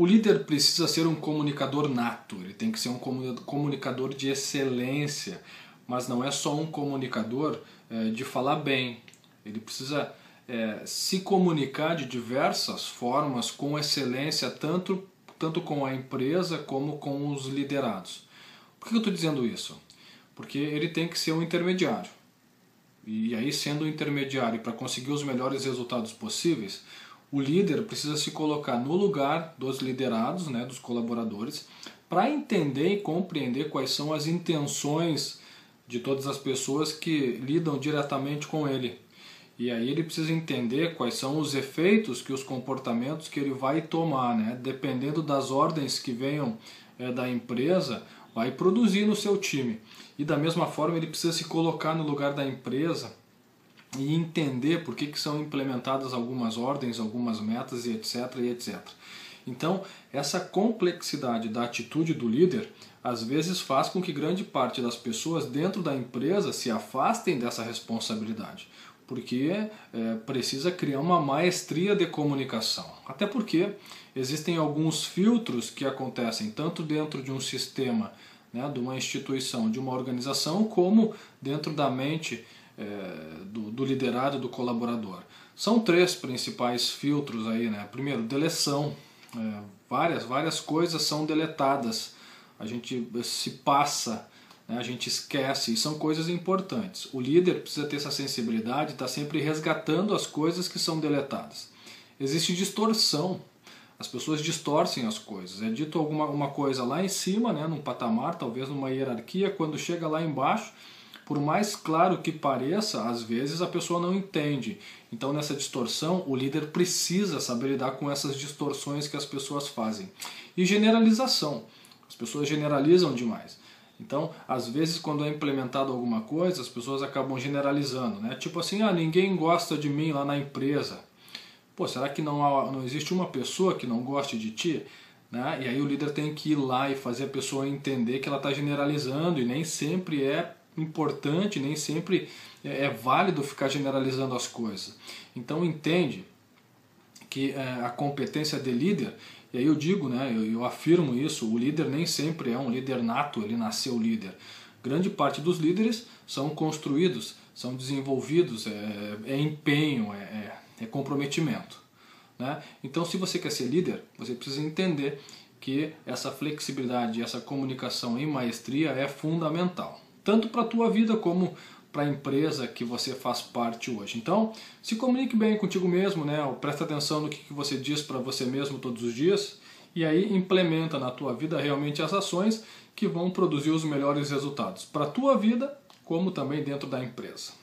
O líder precisa ser um comunicador nato, ele tem que ser um comunicador de excelência, mas não é só um comunicador é, de falar bem, ele precisa é, se comunicar de diversas formas com excelência, tanto, tanto com a empresa como com os liderados. Por que eu estou dizendo isso? Porque ele tem que ser um intermediário. E aí, sendo um intermediário para conseguir os melhores resultados possíveis, o líder precisa se colocar no lugar dos liderados, né, dos colaboradores, para entender e compreender quais são as intenções de todas as pessoas que lidam diretamente com ele. E aí ele precisa entender quais são os efeitos que os comportamentos que ele vai tomar, né? dependendo das ordens que venham é, da empresa, vai produzir no seu time. E da mesma forma ele precisa se colocar no lugar da empresa e entender por que, que são implementadas algumas ordens, algumas metas e etc. e etc. Então, essa complexidade da atitude do líder às vezes faz com que grande parte das pessoas dentro da empresa se afastem dessa responsabilidade, porque é, precisa criar uma maestria de comunicação. Até porque existem alguns filtros que acontecem tanto dentro de um sistema, né, de uma instituição, de uma organização, como dentro da mente é, do, do liderado, do colaborador. São três principais filtros aí, né? Primeiro, deleção. É, várias, várias coisas são deletadas. A gente se passa, né? a gente esquece, e são coisas importantes. O líder precisa ter essa sensibilidade, está sempre resgatando as coisas que são deletadas. Existe distorção. As pessoas distorcem as coisas. É dito alguma uma coisa lá em cima, né, num patamar, talvez numa hierarquia, quando chega lá embaixo, por mais claro que pareça, às vezes a pessoa não entende. Então, nessa distorção, o líder precisa saber lidar com essas distorções que as pessoas fazem. E generalização. As pessoas generalizam demais. Então, às vezes, quando é implementado alguma coisa, as pessoas acabam generalizando. Né? Tipo assim, ah, ninguém gosta de mim lá na empresa. Pô, será que não, há, não existe uma pessoa que não goste de ti? Né? E aí o líder tem que ir lá e fazer a pessoa entender que ela está generalizando e nem sempre é importante, nem sempre é, é válido ficar generalizando as coisas. Então entende que é, a competência de líder, e aí eu digo, né, eu, afirmo isso, o líder nem sempre é um líder nato, ele nasceu líder. Grande parte dos líderes são construídos, são desenvolvidos, é, é empenho, é, é, é comprometimento. Né? Então, se você quer ser líder, você precisa entender que essa flexibilidade, essa comunicação em maestria é fundamental tanto para a tua vida como para a empresa que você faz parte hoje. Então, se comunique bem contigo mesmo, né? Presta atenção no que você diz para você mesmo todos os dias e aí implementa na tua vida realmente as ações que vão produzir os melhores resultados para a tua vida, como também dentro da empresa.